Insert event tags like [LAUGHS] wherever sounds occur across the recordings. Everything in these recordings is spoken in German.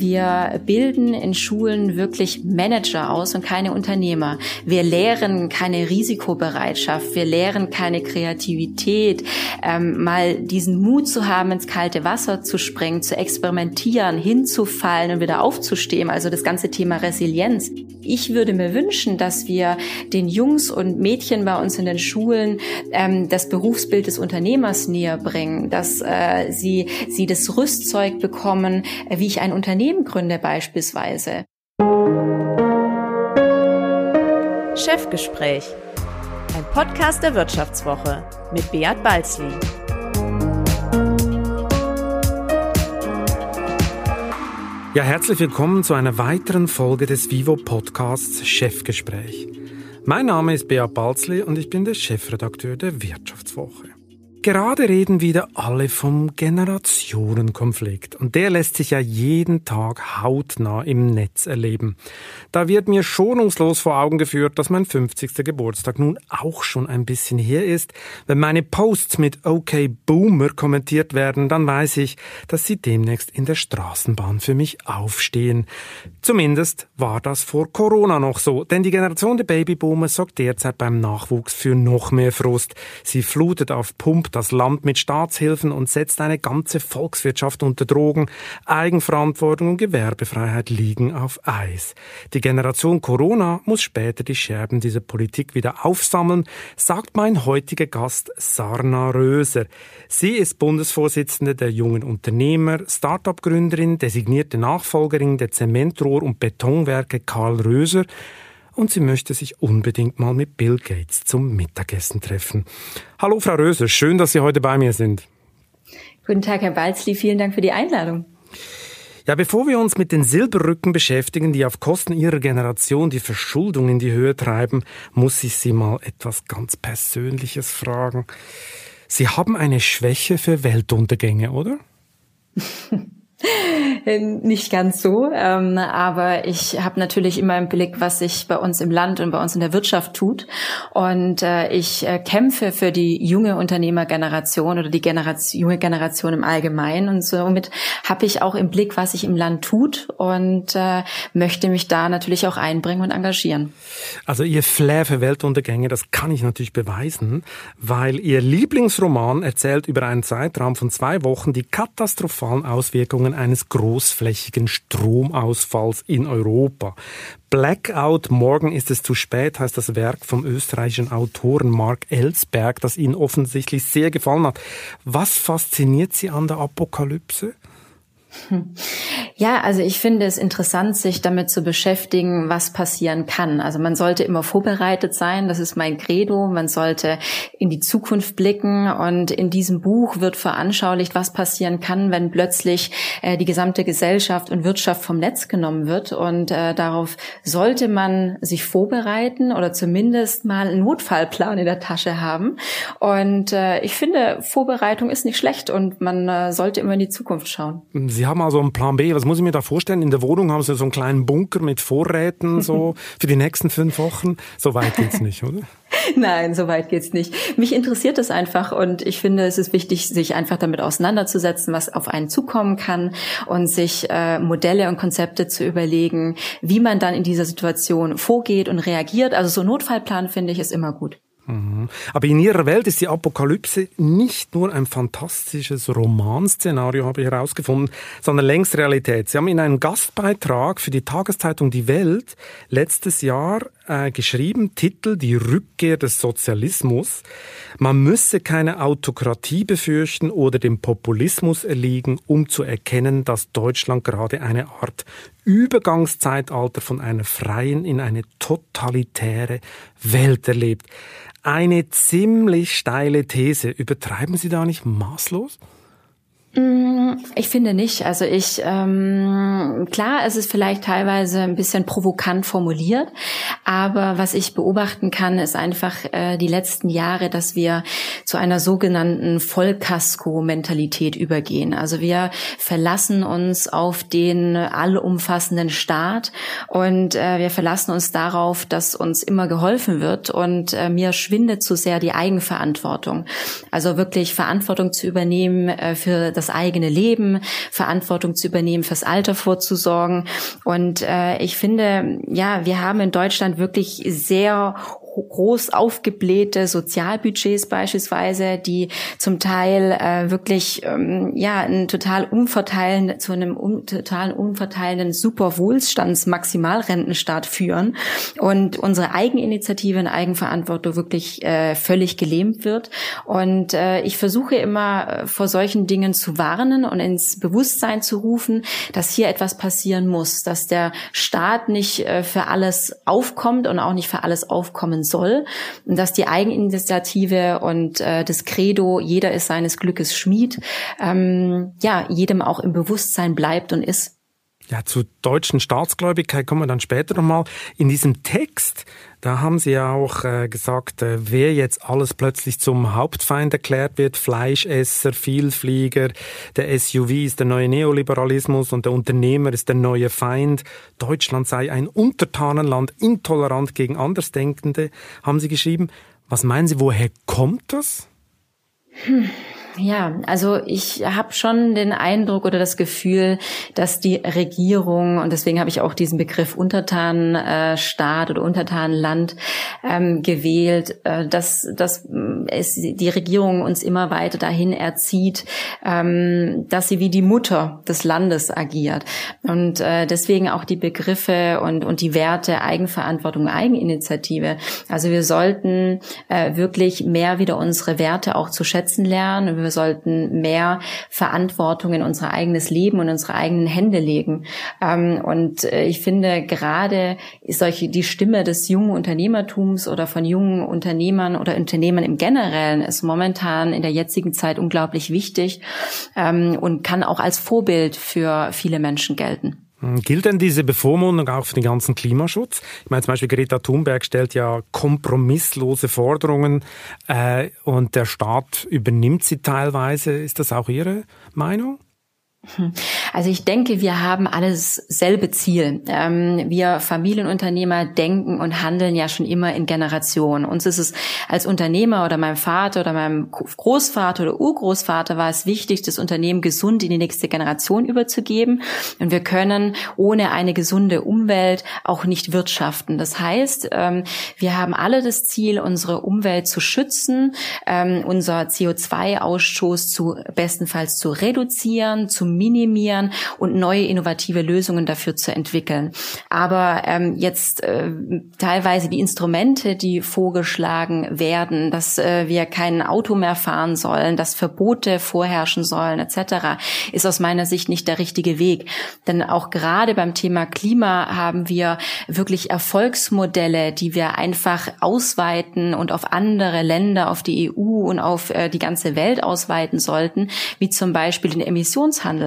Wir bilden in Schulen wirklich Manager aus und keine Unternehmer. Wir lehren keine Risikobereitschaft. Wir lehren keine Kreativität. Ähm, mal diesen Mut zu haben, ins kalte Wasser zu springen, zu experimentieren, hinzufallen und wieder aufzustehen. Also das ganze Thema Resilienz. Ich würde mir wünschen, dass wir den Jungs und Mädchen bei uns in den Schulen ähm, das Berufsbild des Unternehmers näher bringen, dass äh, sie, sie das Rüstzeug bekommen, äh, wie ich ein Unternehmen gründe beispielsweise. Chefgespräch. Ein Podcast der Wirtschaftswoche mit Beat Balzli. Ja, herzlich willkommen zu einer weiteren Folge des Vivo Podcasts Chefgespräch. Mein Name ist Beat Balzli und ich bin der Chefredakteur der Wirtschaftswoche. Gerade reden wieder alle vom Generationenkonflikt und der lässt sich ja jeden Tag hautnah im Netz erleben. Da wird mir schonungslos vor Augen geführt, dass mein 50. Geburtstag nun auch schon ein bisschen her ist. Wenn meine Posts mit OK Boomer kommentiert werden, dann weiß ich, dass sie demnächst in der Straßenbahn für mich aufstehen. Zumindest war das vor Corona noch so, denn die Generation der Babyboomer sorgt derzeit beim Nachwuchs für noch mehr Frust. Sie flutet auf Pump das Land mit Staatshilfen und setzt eine ganze Volkswirtschaft unter Drogen. Eigenverantwortung und Gewerbefreiheit liegen auf Eis. Die Generation Corona muss später die Scherben dieser Politik wieder aufsammeln, sagt mein heutiger Gast Sarna Röser. Sie ist Bundesvorsitzende der jungen Unternehmer, Start-up-Gründerin, designierte Nachfolgerin der Zementrohr- und Betonwerke Karl Röser und sie möchte sich unbedingt mal mit Bill Gates zum Mittagessen treffen. Hallo Frau Röser, schön, dass Sie heute bei mir sind. Guten Tag, Herr Balzli, vielen Dank für die Einladung. Ja, bevor wir uns mit den Silberrücken beschäftigen, die auf Kosten ihrer Generation die Verschuldung in die Höhe treiben, muss ich Sie mal etwas ganz Persönliches fragen. Sie haben eine Schwäche für Weltuntergänge, oder? [LAUGHS] Nicht ganz so, ähm, aber ich habe natürlich immer im Blick, was sich bei uns im Land und bei uns in der Wirtschaft tut. Und äh, ich äh, kämpfe für die junge Unternehmergeneration oder die Generation, junge Generation im Allgemeinen. Und somit habe ich auch im Blick, was sich im Land tut und äh, möchte mich da natürlich auch einbringen und engagieren. Also Ihr Flair für Weltuntergänge, das kann ich natürlich beweisen, weil Ihr Lieblingsroman erzählt über einen Zeitraum von zwei Wochen die katastrophalen Auswirkungen Auswirkungen eines großflächigen Stromausfalls in Europa. Blackout, morgen ist es zu spät, heißt das Werk vom österreichischen Autoren Mark Ellsberg, das Ihnen offensichtlich sehr gefallen hat. Was fasziniert Sie an der Apokalypse? [LAUGHS] Ja, also ich finde es interessant, sich damit zu beschäftigen, was passieren kann. Also man sollte immer vorbereitet sein, das ist mein Credo. Man sollte in die Zukunft blicken und in diesem Buch wird veranschaulicht, was passieren kann, wenn plötzlich äh, die gesamte Gesellschaft und Wirtschaft vom Netz genommen wird. Und äh, darauf sollte man sich vorbereiten oder zumindest mal einen Notfallplan in der Tasche haben. Und äh, ich finde, Vorbereitung ist nicht schlecht und man sollte immer in die Zukunft schauen. Sie haben also einen Plan B. Was muss ich mir da vorstellen? In der Wohnung haben Sie so einen kleinen Bunker mit Vorräten so [LAUGHS] für die nächsten fünf Wochen. So weit geht's nicht, oder? [LAUGHS] Nein, so weit geht's nicht. Mich interessiert es einfach und ich finde, es ist wichtig, sich einfach damit auseinanderzusetzen, was auf einen zukommen kann und sich äh, Modelle und Konzepte zu überlegen, wie man dann in dieser Situation vorgeht und reagiert. Also so ein Notfallplan finde ich ist immer gut. Mhm. Aber in Ihrer Welt ist die Apokalypse nicht nur ein fantastisches Romanszenario, habe ich herausgefunden, sondern längst Realität. Sie haben in einem Gastbeitrag für die Tageszeitung Die Welt letztes Jahr äh, geschrieben, Titel Die Rückkehr des Sozialismus. Man müsse keine Autokratie befürchten oder dem Populismus erliegen, um zu erkennen, dass Deutschland gerade eine Art Übergangszeitalter von einer freien in eine totalitäre Welt erlebt eine ziemlich steile These. Übertreiben Sie da nicht maßlos? Mm, ich finde nicht. Also ich, ähm, klar, es ist vielleicht teilweise ein bisschen provokant formuliert, aber was ich beobachten kann, ist einfach äh, die letzten Jahre, dass wir zu einer sogenannten Vollkasko-Mentalität übergehen. Also wir verlassen uns auf den allumfassenden Staat und äh, wir verlassen uns darauf, dass uns immer geholfen wird und äh, mir schwindet zu sehr die Eigenverantwortung. Also wirklich Verantwortung zu übernehmen äh, für das eigene Leben, Verantwortung zu übernehmen, fürs Alter vor, vorzusorgen. Und äh, ich finde, ja, wir haben in Deutschland wirklich sehr groß aufgeblähte Sozialbudgets beispielsweise, die zum Teil äh, wirklich ähm, ja einen total umverteilenden zu einem um, totalen umverteilenden Superwohlstands-Maximalrentenstaat führen und unsere Eigeninitiative und Eigenverantwortung wirklich äh, völlig gelähmt wird. Und äh, ich versuche immer äh, vor solchen Dingen zu warnen und ins Bewusstsein zu rufen, dass hier etwas passieren muss, dass der Staat nicht äh, für alles aufkommt und auch nicht für alles aufkommen soll, dass die Eigeninitiative und äh, das Credo, jeder ist seines Glückes Schmied, ähm, ja, jedem auch im Bewusstsein bleibt und ist. Ja, zur deutschen Staatsgläubigkeit kommen wir dann später nochmal. In diesem Text, da haben Sie ja auch äh, gesagt, äh, wer jetzt alles plötzlich zum Hauptfeind erklärt wird, Fleischesser, Vielflieger, der SUV ist der neue Neoliberalismus und der Unternehmer ist der neue Feind, Deutschland sei ein Untertanenland, intolerant gegen Andersdenkende, haben Sie geschrieben. Was meinen Sie, woher kommt das? Hm. Ja, also ich habe schon den Eindruck oder das Gefühl, dass die Regierung, und deswegen habe ich auch diesen Begriff Untertanenstaat oder Untertanenland ähm, gewählt, äh, dass, dass es die Regierung uns immer weiter dahin erzieht, ähm, dass sie wie die Mutter des Landes agiert. Und äh, deswegen auch die Begriffe und, und die Werte Eigenverantwortung, Eigeninitiative. Also wir sollten äh, wirklich mehr wieder unsere Werte auch zu schätzen lernen. Wir sollten mehr Verantwortung in unser eigenes Leben und unsere eigenen Hände legen. Ähm, und äh, ich finde gerade solche, die Stimme des jungen Unternehmertums oder von jungen Unternehmern oder Unternehmern im Generellen ist momentan in der jetzigen Zeit unglaublich wichtig ähm, und kann auch als Vorbild für viele Menschen gelten. Hm, gilt denn diese Bevormundung auch für den ganzen Klimaschutz? Ich meine zum Beispiel Greta Thunberg stellt ja kompromisslose Forderungen äh, und der Staat übernimmt sie teilweise. Ist das auch Ihre Meinung? Also ich denke, wir haben alles selbe Ziel. Ähm, wir Familienunternehmer denken und handeln ja schon immer in Generationen. Uns ist es als Unternehmer oder meinem Vater oder meinem Großvater oder Urgroßvater war es wichtig, das Unternehmen gesund in die nächste Generation überzugeben. Und wir können ohne eine gesunde Umwelt auch nicht wirtschaften. Das heißt, ähm, wir haben alle das Ziel, unsere Umwelt zu schützen, ähm, unser CO2-Ausstoß zu bestenfalls zu reduzieren, zu minimieren und neue innovative Lösungen dafür zu entwickeln. Aber ähm, jetzt äh, teilweise die Instrumente, die vorgeschlagen werden, dass äh, wir kein Auto mehr fahren sollen, dass Verbote vorherrschen sollen etc., ist aus meiner Sicht nicht der richtige Weg. Denn auch gerade beim Thema Klima haben wir wirklich Erfolgsmodelle, die wir einfach ausweiten und auf andere Länder, auf die EU und auf äh, die ganze Welt ausweiten sollten, wie zum Beispiel den Emissionshandel.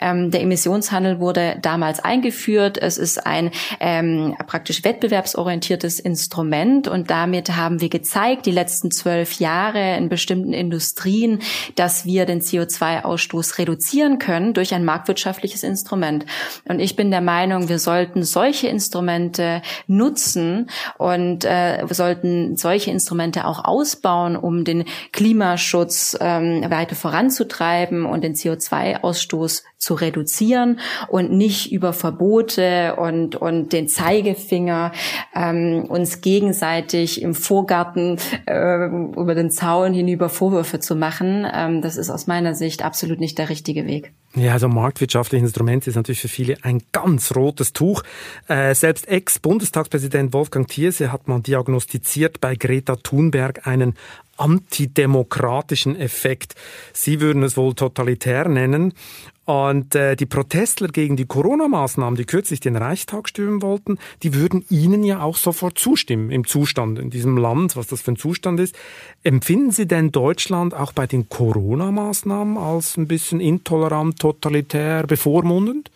Ähm, der Emissionshandel wurde damals eingeführt. Es ist ein ähm, praktisch wettbewerbsorientiertes Instrument und damit haben wir gezeigt, die letzten zwölf Jahre in bestimmten Industrien, dass wir den CO2-Ausstoß reduzieren können durch ein marktwirtschaftliches Instrument. Und ich bin der Meinung, wir sollten solche Instrumente nutzen und äh, wir sollten solche Instrumente auch ausbauen, um den Klimaschutz ähm, weiter voranzutreiben und den CO2-Ausstoß Ausstoß zu reduzieren und nicht über Verbote und, und den Zeigefinger ähm, uns gegenseitig im Vorgarten äh, über den Zaun hinüber Vorwürfe zu machen. Ähm, das ist aus meiner Sicht absolut nicht der richtige Weg. Ja, also marktwirtschaftliche Instrumente ist natürlich für viele ein ganz rotes Tuch. Äh, selbst Ex-Bundestagspräsident Wolfgang Thierse hat man diagnostiziert bei Greta Thunberg einen antidemokratischen Effekt. Sie würden es wohl totalitär nennen. Und äh, die Protestler gegen die Corona-Maßnahmen, die kürzlich den Reichstag stürmen wollten, die würden Ihnen ja auch sofort zustimmen im Zustand in diesem Land, was das für ein Zustand ist. Empfinden Sie denn Deutschland auch bei den Corona-Maßnahmen als ein bisschen intolerant, totalitär, bevormundend?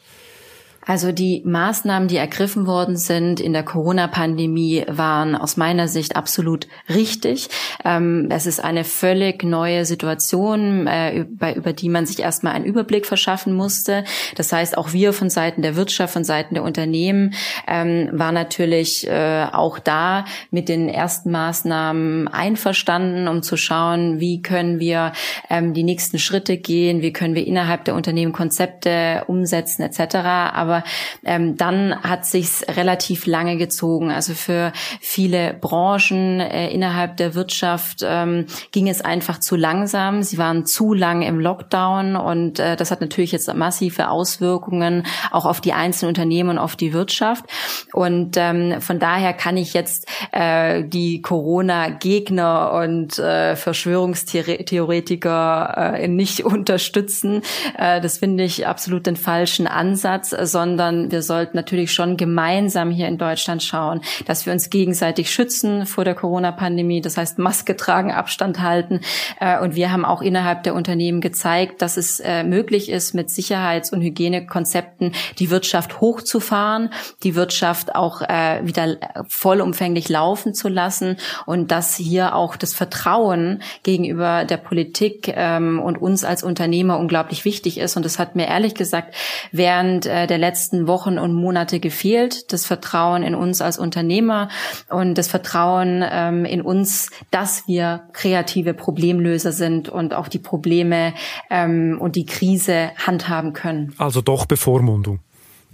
Also die Maßnahmen, die ergriffen worden sind in der Corona-Pandemie, waren aus meiner Sicht absolut richtig. Ähm, es ist eine völlig neue Situation, äh, über, die man sich erstmal einen Überblick verschaffen musste. Das heißt, auch wir von Seiten der Wirtschaft, von Seiten der Unternehmen ähm, war natürlich äh, auch da mit den ersten Maßnahmen einverstanden, um zu schauen, wie können wir ähm, die nächsten Schritte gehen, wie können wir innerhalb der Unternehmen Konzepte umsetzen etc. Aber aber ähm, dann hat sich's relativ lange gezogen. Also für viele Branchen äh, innerhalb der Wirtschaft ähm, ging es einfach zu langsam. Sie waren zu lang im Lockdown und äh, das hat natürlich jetzt massive Auswirkungen auch auf die einzelnen Unternehmen und auf die Wirtschaft. Und ähm, von daher kann ich jetzt äh, die Corona-Gegner und äh, Verschwörungstheoretiker äh, nicht [LAUGHS] unterstützen. Äh, das finde ich absolut den falschen Ansatz, sondern wir sollten natürlich schon gemeinsam hier in Deutschland schauen, dass wir uns gegenseitig schützen vor der Corona-Pandemie. Das heißt, Maske tragen, Abstand halten. Äh, und wir haben auch innerhalb der Unternehmen gezeigt, dass es äh, möglich ist, mit Sicherheits- und Hygienekonzepten die Wirtschaft hochzufahren, die Wirtschaft auch äh, wieder vollumfänglich laufen zu lassen und dass hier auch das Vertrauen gegenüber der Politik ähm, und uns als Unternehmer unglaublich wichtig ist. Und das hat mir ehrlich gesagt während äh, der letzten Wochen und Monate gefehlt. Das Vertrauen in uns als Unternehmer und das Vertrauen ähm, in uns, dass wir kreative Problemlöser sind und auch die Probleme ähm, und die Krise handhaben können. Also doch Bevormundung.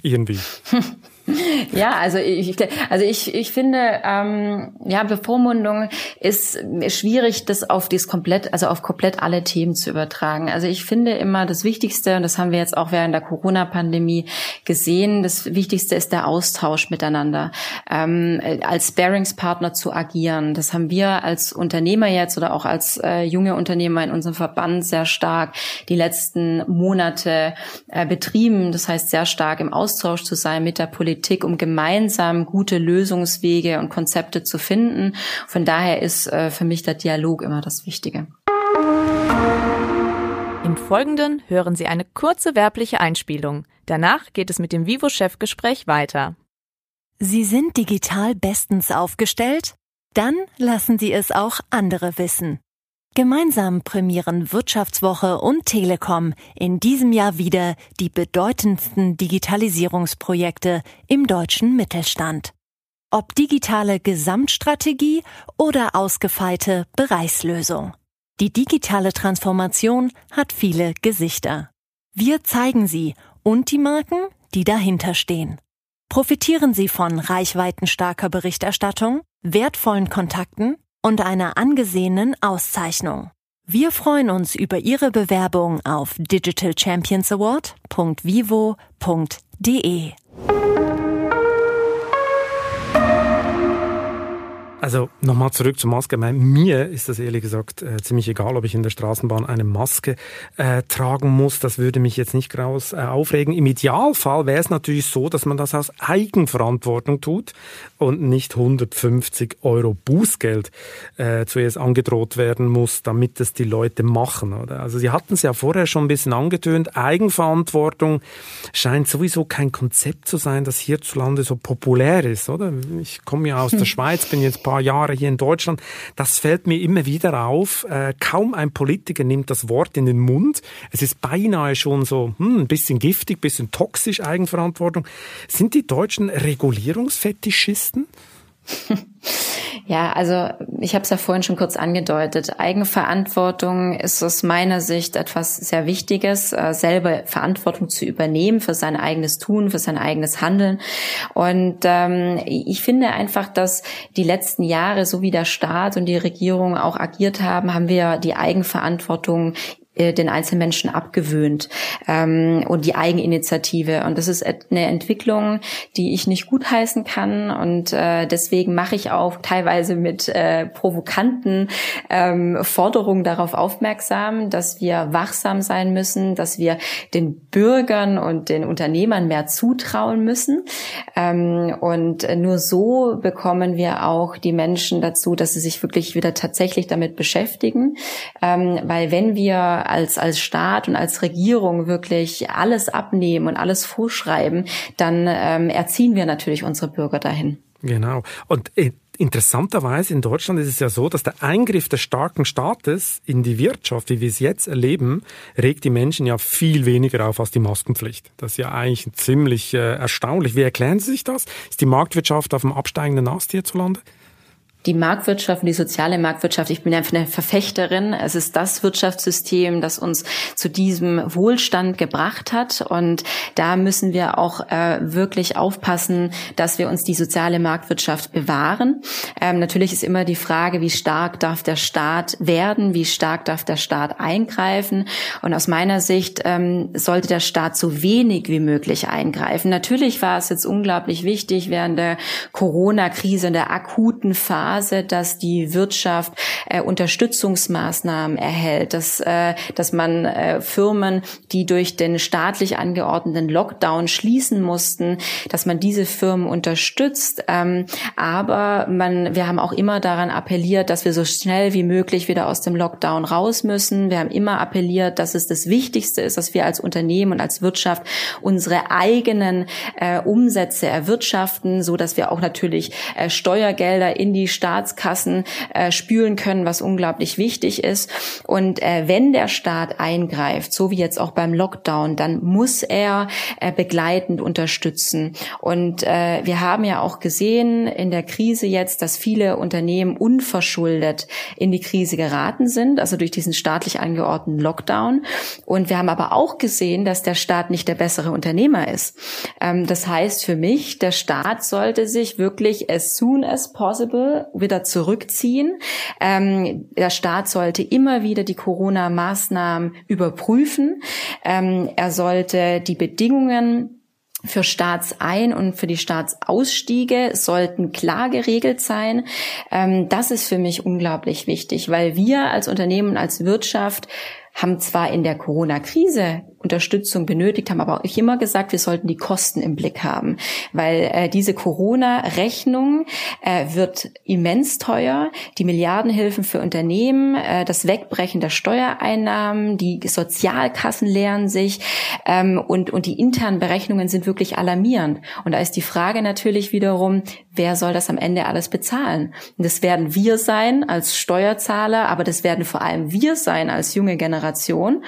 Irgendwie. [LAUGHS] [LAUGHS] Ja, also ich, also ich, ich finde, ähm, ja, Bevormundung ist schwierig, das auf das komplett, also auf komplett alle Themen zu übertragen. Also ich finde immer das Wichtigste, und das haben wir jetzt auch während der Corona-Pandemie gesehen, das Wichtigste ist der Austausch miteinander, ähm, als Bearingspartner zu agieren. Das haben wir als Unternehmer jetzt oder auch als äh, junge Unternehmer in unserem Verband sehr stark die letzten Monate äh, betrieben. Das heißt, sehr stark im Austausch zu sein mit der Politik Politik, um gemeinsam gute Lösungswege und Konzepte zu finden. Von daher ist äh, für mich der Dialog immer das Wichtige. Im Folgenden hören Sie eine kurze werbliche Einspielung. Danach geht es mit dem Vivo-Chefgespräch weiter. Sie sind digital bestens aufgestellt? Dann lassen Sie es auch andere wissen. Gemeinsam prämieren Wirtschaftswoche und Telekom in diesem Jahr wieder die bedeutendsten Digitalisierungsprojekte im deutschen Mittelstand. Ob digitale Gesamtstrategie oder ausgefeilte Bereichslösung. Die digitale Transformation hat viele Gesichter. Wir zeigen sie und die Marken, die dahinter stehen. Profitieren Sie von reichweitenstarker Berichterstattung, wertvollen Kontakten und einer angesehenen Auszeichnung. Wir freuen uns über Ihre Bewerbung auf digitalchampionsaward.vivo.de. Also nochmal zurück zur Maske. Mir ist das ehrlich gesagt äh, ziemlich egal, ob ich in der Straßenbahn eine Maske äh, tragen muss. Das würde mich jetzt nicht groß äh, aufregen. Im Idealfall wäre es natürlich so, dass man das aus Eigenverantwortung tut und nicht 150 Euro Bußgeld äh, zuerst angedroht werden muss, damit es die Leute machen. Oder? Also Sie hatten es ja vorher schon ein bisschen angetönt. Eigenverantwortung scheint sowieso kein Konzept zu sein, das hierzulande so populär ist. Oder? Ich komme ja aus der Schweiz, bin jetzt paar Jahre hier in Deutschland, das fällt mir immer wieder auf. Äh, kaum ein Politiker nimmt das Wort in den Mund. Es ist beinahe schon so hm, ein bisschen giftig, ein bisschen toxisch, Eigenverantwortung. Sind die Deutschen Regulierungsfetischisten? [LAUGHS] Ja, also ich habe es ja vorhin schon kurz angedeutet. Eigenverantwortung ist aus meiner Sicht etwas sehr Wichtiges, äh, selber Verantwortung zu übernehmen für sein eigenes Tun, für sein eigenes Handeln. Und ähm, ich finde einfach, dass die letzten Jahre, so wie der Staat und die Regierung auch agiert haben, haben wir die Eigenverantwortung den einzelnen Menschen abgewöhnt ähm, und die Eigeninitiative. Und das ist eine Entwicklung, die ich nicht gutheißen kann. Und äh, deswegen mache ich auch teilweise mit äh, provokanten ähm, Forderungen darauf aufmerksam, dass wir wachsam sein müssen, dass wir den Bürgern und den Unternehmern mehr zutrauen müssen. Ähm, und nur so bekommen wir auch die Menschen dazu, dass sie sich wirklich wieder tatsächlich damit beschäftigen. Ähm, weil wenn wir als, als Staat und als Regierung wirklich alles abnehmen und alles vorschreiben, dann ähm, erziehen wir natürlich unsere Bürger dahin. Genau. Und äh, interessanterweise in Deutschland ist es ja so, dass der Eingriff des starken Staates in die Wirtschaft, wie wir es jetzt erleben, regt die Menschen ja viel weniger auf als die Maskenpflicht. Das ist ja eigentlich ziemlich äh, erstaunlich. Wie erklären Sie sich das? Ist die Marktwirtschaft auf dem absteigenden Ast hierzulande? Die Marktwirtschaft und die soziale Marktwirtschaft, ich bin einfach eine Verfechterin. Es ist das Wirtschaftssystem, das uns zu diesem Wohlstand gebracht hat. Und da müssen wir auch äh, wirklich aufpassen, dass wir uns die soziale Marktwirtschaft bewahren. Ähm, natürlich ist immer die Frage, wie stark darf der Staat werden, wie stark darf der Staat eingreifen. Und aus meiner Sicht ähm, sollte der Staat so wenig wie möglich eingreifen. Natürlich war es jetzt unglaublich wichtig während der Corona-Krise, in der akuten Phase, dass die Wirtschaft äh, Unterstützungsmaßnahmen erhält, dass, äh, dass man äh, Firmen, die durch den staatlich angeordneten Lockdown schließen mussten, dass man diese Firmen unterstützt. Ähm, aber man, wir haben auch immer daran appelliert, dass wir so schnell wie möglich wieder aus dem Lockdown raus müssen. Wir haben immer appelliert, dass es das Wichtigste ist, dass wir als Unternehmen und als Wirtschaft unsere eigenen äh, Umsätze erwirtschaften, so dass wir auch natürlich äh, Steuergelder in die Staatskassen äh, spülen können, was unglaublich wichtig ist. Und äh, wenn der Staat eingreift, so wie jetzt auch beim Lockdown, dann muss er äh, begleitend unterstützen. Und äh, wir haben ja auch gesehen in der Krise jetzt, dass viele Unternehmen unverschuldet in die Krise geraten sind, also durch diesen staatlich angeordneten Lockdown. Und wir haben aber auch gesehen, dass der Staat nicht der bessere Unternehmer ist. Ähm, das heißt für mich, der Staat sollte sich wirklich as soon as possible wieder zurückziehen. Ähm, der Staat sollte immer wieder die Corona-Maßnahmen überprüfen. Ähm, er sollte die Bedingungen für Staatsein- und für die Staatsausstiege sollten klar geregelt sein. Ähm, das ist für mich unglaublich wichtig, weil wir als Unternehmen, als Wirtschaft haben zwar in der Corona-Krise Unterstützung benötigt, haben aber auch immer gesagt, wir sollten die Kosten im Blick haben, weil äh, diese Corona-Rechnung äh, wird immens teuer. Die Milliardenhilfen für Unternehmen, äh, das Wegbrechen der Steuereinnahmen, die Sozialkassen leeren sich ähm, und, und die internen Berechnungen sind wirklich alarmierend. Und da ist die Frage natürlich wiederum, wer soll das am Ende alles bezahlen? Und das werden wir sein als Steuerzahler, aber das werden vor allem wir sein als junge Generation.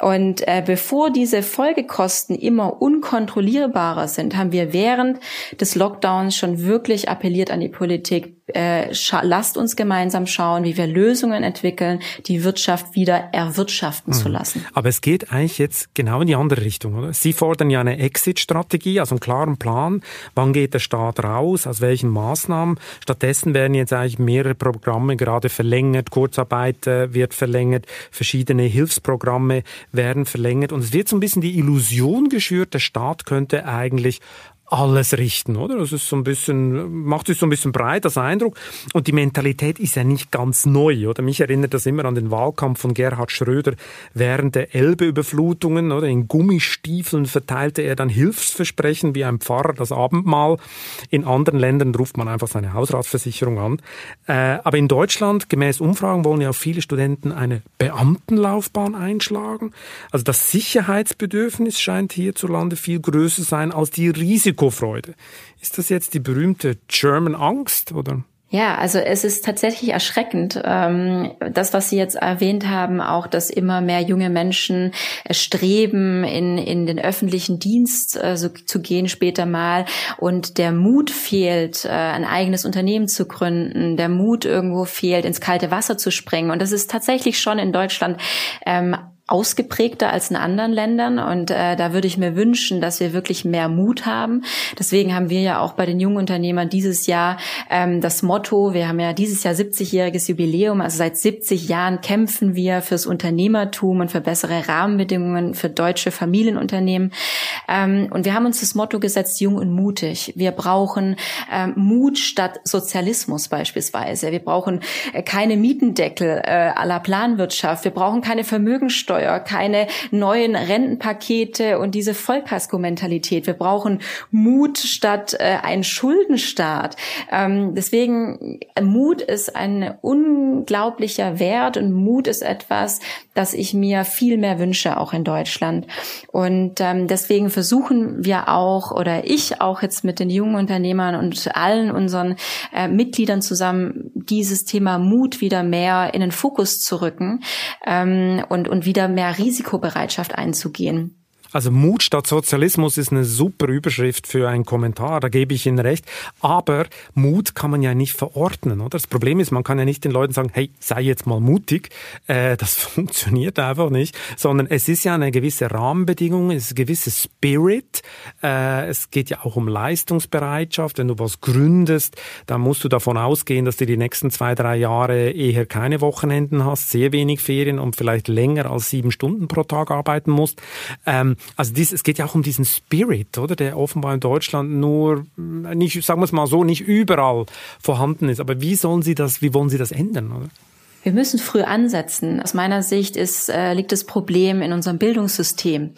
Und äh, bevor bevor diese Folgekosten immer unkontrollierbarer sind, haben wir während des Lockdowns schon wirklich appelliert an die Politik, äh, lasst uns gemeinsam schauen, wie wir Lösungen entwickeln, die Wirtschaft wieder erwirtschaften mhm. zu lassen. Aber es geht eigentlich jetzt genau in die andere Richtung, oder? Sie fordern ja eine Exit-Strategie, also einen klaren Plan. Wann geht der Staat raus? Aus welchen Maßnahmen? Stattdessen werden jetzt eigentlich mehrere Programme gerade verlängert. Kurzarbeit äh, wird verlängert. Verschiedene Hilfsprogramme werden verlängert. Und es wird so ein bisschen die Illusion geschürt, der Staat könnte eigentlich alles richten, oder? Das ist so ein bisschen, macht sich so ein bisschen breit, das Eindruck. Und die Mentalität ist ja nicht ganz neu, oder? Mich erinnert das immer an den Wahlkampf von Gerhard Schröder während der Elbeüberflutungen, oder? In Gummistiefeln verteilte er dann Hilfsversprechen wie ein Pfarrer das Abendmahl. In anderen Ländern ruft man einfach seine Hausratsversicherung an. Äh, aber in Deutschland, gemäß Umfragen, wollen ja auch viele Studenten eine Beamtenlaufbahn einschlagen. Also das Sicherheitsbedürfnis scheint hierzulande viel größer sein als die Risiko Risikofreude. Ist das jetzt die berühmte German Angst oder? Ja, also es ist tatsächlich erschreckend, ähm, das, was Sie jetzt erwähnt haben, auch, dass immer mehr junge Menschen äh, streben, in, in den öffentlichen Dienst äh, zu gehen später mal und der Mut fehlt, äh, ein eigenes Unternehmen zu gründen, der Mut irgendwo fehlt, ins kalte Wasser zu springen. Und das ist tatsächlich schon in Deutschland ähm, ausgeprägter als in anderen Ländern und äh, da würde ich mir wünschen, dass wir wirklich mehr Mut haben. Deswegen haben wir ja auch bei den jungen Unternehmern dieses Jahr ähm, das Motto, wir haben ja dieses Jahr 70-jähriges Jubiläum, also seit 70 Jahren kämpfen wir fürs Unternehmertum und für bessere Rahmenbedingungen für deutsche Familienunternehmen. Ähm, und wir haben uns das Motto gesetzt, jung und mutig. Wir brauchen ähm, Mut statt Sozialismus beispielsweise. Wir brauchen äh, keine Mietendeckel äh, aller Planwirtschaft. Wir brauchen keine Vermögensteuer Mehrwertsteuer, keine neuen Rentenpakete und diese Vollkasko-Mentalität. Wir brauchen Mut statt äh, ein Schuldenstaat. Ähm, deswegen Mut ist ein unglaublicher Wert und Mut ist etwas, das ich mir viel mehr wünsche, auch in Deutschland. Und ähm, deswegen versuchen wir auch oder ich auch jetzt mit den jungen Unternehmern und allen unseren äh, Mitgliedern zusammen dieses Thema Mut wieder mehr in den Fokus zu rücken ähm, und, und wieder mehr Risikobereitschaft einzugehen. Also Mut statt Sozialismus ist eine super Überschrift für einen Kommentar, da gebe ich Ihnen recht. Aber Mut kann man ja nicht verordnen, oder? Das Problem ist, man kann ja nicht den Leuten sagen, hey, sei jetzt mal mutig. Äh, das [LAUGHS] funktioniert einfach nicht. Sondern es ist ja eine gewisse Rahmenbedingung, es ist ein gewisser Spirit. Äh, es geht ja auch um Leistungsbereitschaft. Wenn du was gründest, dann musst du davon ausgehen, dass du die nächsten zwei, drei Jahre eher keine Wochenenden hast, sehr wenig Ferien und vielleicht länger als sieben Stunden pro Tag arbeiten musst. Ähm, also dies, es geht ja auch um diesen Spirit, oder, der offenbar in Deutschland nur nicht, sagen wir es mal so, nicht überall vorhanden ist. Aber wie sollen Sie das, wie wollen Sie das ändern, oder? Wir müssen früh ansetzen. Aus meiner Sicht ist, äh, liegt das Problem in unserem Bildungssystem.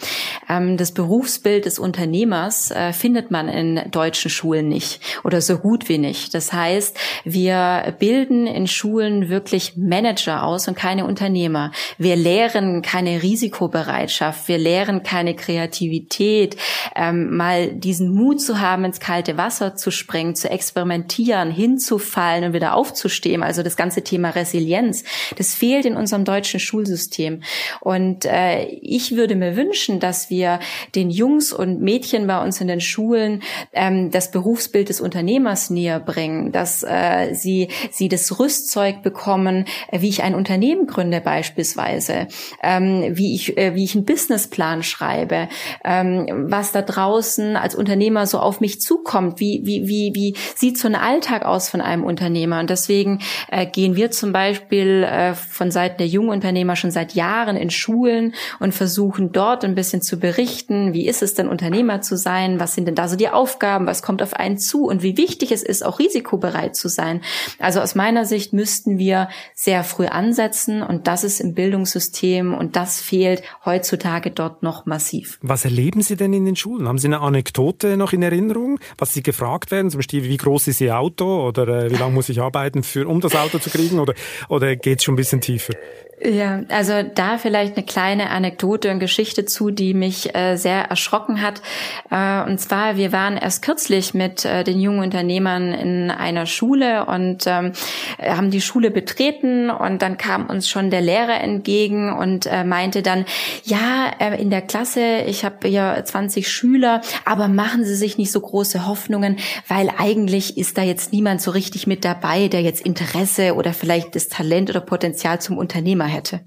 Ähm, das Berufsbild des Unternehmers äh, findet man in deutschen Schulen nicht oder so gut wie nicht. Das heißt, wir bilden in Schulen wirklich Manager aus und keine Unternehmer. Wir lehren keine Risikobereitschaft, wir lehren keine Kreativität, ähm, mal diesen Mut zu haben, ins kalte Wasser zu springen, zu experimentieren, hinzufallen und wieder aufzustehen. Also das ganze Thema Resilienz Kompetenz. Das fehlt in unserem deutschen Schulsystem. Und äh, ich würde mir wünschen, dass wir den Jungs und Mädchen bei uns in den Schulen ähm, das Berufsbild des Unternehmers näher bringen, dass äh, sie, sie das Rüstzeug bekommen, äh, wie ich ein Unternehmen gründe beispielsweise, ähm, wie, ich, äh, wie ich einen Businessplan schreibe, ähm, was da draußen als Unternehmer so auf mich zukommt, wie, wie, wie, wie sieht so ein Alltag aus von einem Unternehmer. Und deswegen äh, gehen wir zum Beispiel Beispiel äh, von Seiten der Jungunternehmer schon seit Jahren in Schulen und versuchen dort ein bisschen zu berichten, wie ist es denn Unternehmer zu sein, was sind denn da so die Aufgaben, was kommt auf einen zu und wie wichtig es ist, auch risikobereit zu sein. Also aus meiner Sicht müssten wir sehr früh ansetzen und das ist im Bildungssystem und das fehlt heutzutage dort noch massiv. Was erleben Sie denn in den Schulen? Haben Sie eine Anekdote noch in Erinnerung, was Sie gefragt werden, zum Beispiel wie groß ist Ihr Auto oder äh, wie lange muss ich arbeiten, für, um das Auto zu kriegen oder, oder oder geht's schon ein bisschen tiefer? Ja, also da vielleicht eine kleine Anekdote und Geschichte zu, die mich äh, sehr erschrocken hat. Äh, und zwar, wir waren erst kürzlich mit äh, den jungen Unternehmern in einer Schule und ähm, haben die Schule betreten und dann kam uns schon der Lehrer entgegen und äh, meinte dann, ja, äh, in der Klasse, ich habe ja 20 Schüler, aber machen Sie sich nicht so große Hoffnungen, weil eigentlich ist da jetzt niemand so richtig mit dabei, der jetzt Interesse oder vielleicht das Talent oder Potenzial zum Unternehmer hätte.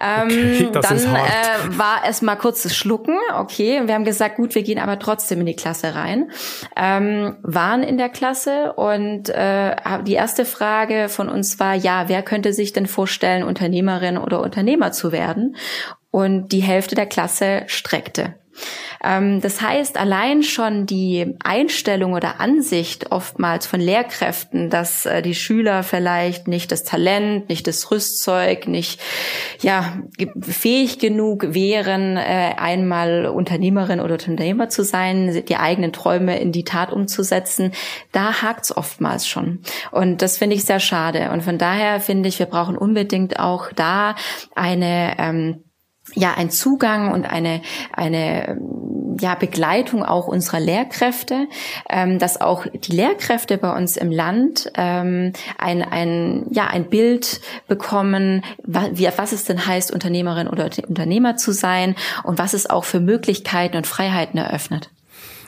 Okay, ähm, [LAUGHS] dann äh, war es mal kurzes Schlucken, okay. Wir haben gesagt, gut, wir gehen aber trotzdem in die Klasse rein. Ähm, waren in der Klasse und äh, die erste Frage von uns war, ja, wer könnte sich denn vorstellen, Unternehmerin oder Unternehmer zu werden? Und die Hälfte der Klasse streckte. Ähm, das heißt, allein schon die Einstellung oder Ansicht oftmals von Lehrkräften, dass äh, die Schüler vielleicht nicht das Talent, nicht das Rüstzeug, nicht ja fähig genug wären, äh, einmal Unternehmerin oder Unternehmer zu sein, die eigenen Träume in die Tat umzusetzen, da hakt's oftmals schon. Und das finde ich sehr schade. Und von daher finde ich, wir brauchen unbedingt auch da eine ähm, ja ein Zugang und eine eine ja Begleitung auch unserer Lehrkräfte, ähm, dass auch die Lehrkräfte bei uns im Land ähm, ein ein ja ein Bild bekommen, wie, was es denn heißt Unternehmerin oder Unternehmer zu sein und was es auch für Möglichkeiten und Freiheiten eröffnet.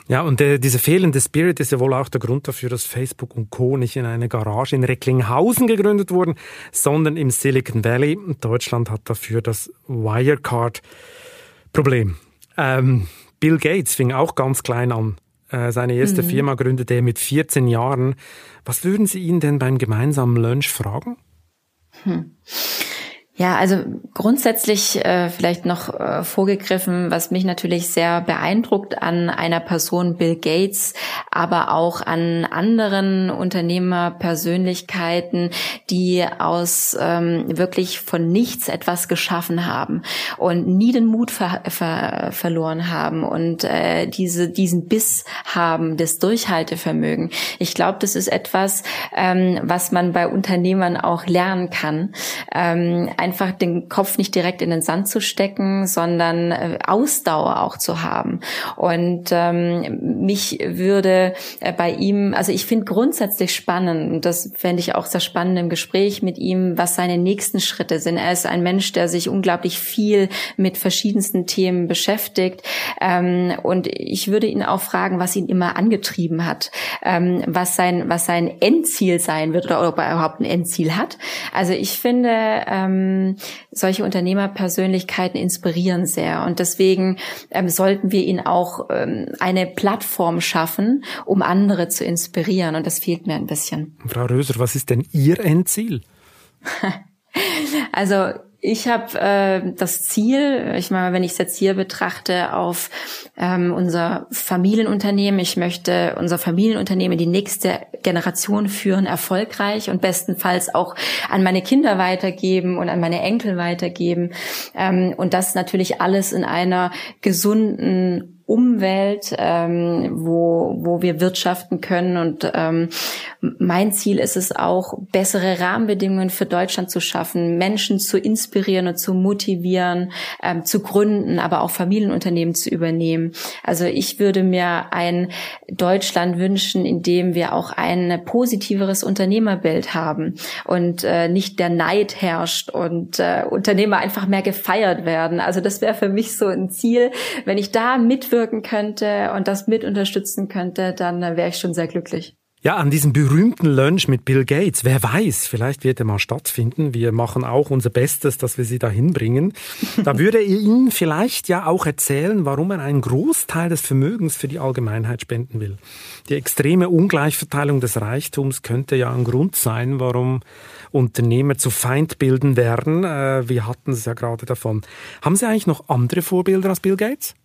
Ja, und der, dieser fehlende Spirit ist ja wohl auch der Grund dafür, dass Facebook und Co. nicht in eine Garage in Recklinghausen gegründet wurden, sondern im Silicon Valley. Deutschland hat dafür das Wirecard-Problem. Ähm, Bill Gates fing auch ganz klein an. Äh, seine erste mhm. Firma gründete er mit 14 Jahren. Was würden Sie ihn denn beim gemeinsamen Lunch fragen? Hm. Ja, also grundsätzlich äh, vielleicht noch äh, vorgegriffen, was mich natürlich sehr beeindruckt an einer Person Bill Gates, aber auch an anderen Unternehmerpersönlichkeiten, die aus ähm, wirklich von nichts etwas geschaffen haben und nie den Mut ver ver verloren haben und äh, diese diesen Biss haben, das Durchhaltevermögen. Ich glaube, das ist etwas, ähm, was man bei Unternehmern auch lernen kann. Ähm, einfach den Kopf nicht direkt in den Sand zu stecken, sondern äh, Ausdauer auch zu haben. Und ähm, mich würde äh, bei ihm, also ich finde grundsätzlich spannend, das fände ich auch sehr spannend im Gespräch mit ihm, was seine nächsten Schritte sind. Er ist ein Mensch, der sich unglaublich viel mit verschiedensten Themen beschäftigt. Ähm, und ich würde ihn auch fragen, was ihn immer angetrieben hat, ähm, was sein, was sein Endziel sein wird oder ob er überhaupt ein Endziel hat. Also ich finde, ähm, solche Unternehmerpersönlichkeiten inspirieren sehr. Und deswegen ähm, sollten wir ihnen auch ähm, eine Plattform schaffen, um andere zu inspirieren. Und das fehlt mir ein bisschen. Frau Röser, was ist denn Ihr Endziel? [LAUGHS] also ich habe äh, das Ziel, ich meine, wenn ich es jetzt hier betrachte, auf ähm, unser Familienunternehmen. Ich möchte unser Familienunternehmen die nächste Generation führen, erfolgreich und bestenfalls auch an meine Kinder weitergeben und an meine Enkel weitergeben. Ähm, und das natürlich alles in einer gesunden Umwelt, ähm, wo, wo wir wirtschaften können. Und ähm, mein Ziel ist es auch, bessere Rahmenbedingungen für Deutschland zu schaffen, Menschen zu inspirieren und zu motivieren, ähm, zu gründen, aber auch Familienunternehmen zu übernehmen. Also ich würde mir ein Deutschland wünschen, in dem wir auch ein positiveres Unternehmerbild haben und äh, nicht der Neid herrscht und äh, Unternehmer einfach mehr gefeiert werden. Also das wäre für mich so ein Ziel, wenn ich da mitwirke mitwirken könnte und das mit unterstützen könnte, dann wäre ich schon sehr glücklich. Ja, an diesem berühmten Lunch mit Bill Gates. Wer weiß, vielleicht wird er mal stattfinden. Wir machen auch unser Bestes, dass wir sie dahin bringen. Da [LAUGHS] würde er Ihnen vielleicht ja auch erzählen, warum er einen Großteil des Vermögens für die Allgemeinheit spenden will. Die extreme Ungleichverteilung des Reichtums könnte ja ein Grund sein, warum Unternehmer zu Feindbilden werden. Äh, wir hatten es ja gerade davon. Haben Sie eigentlich noch andere Vorbilder als Bill Gates?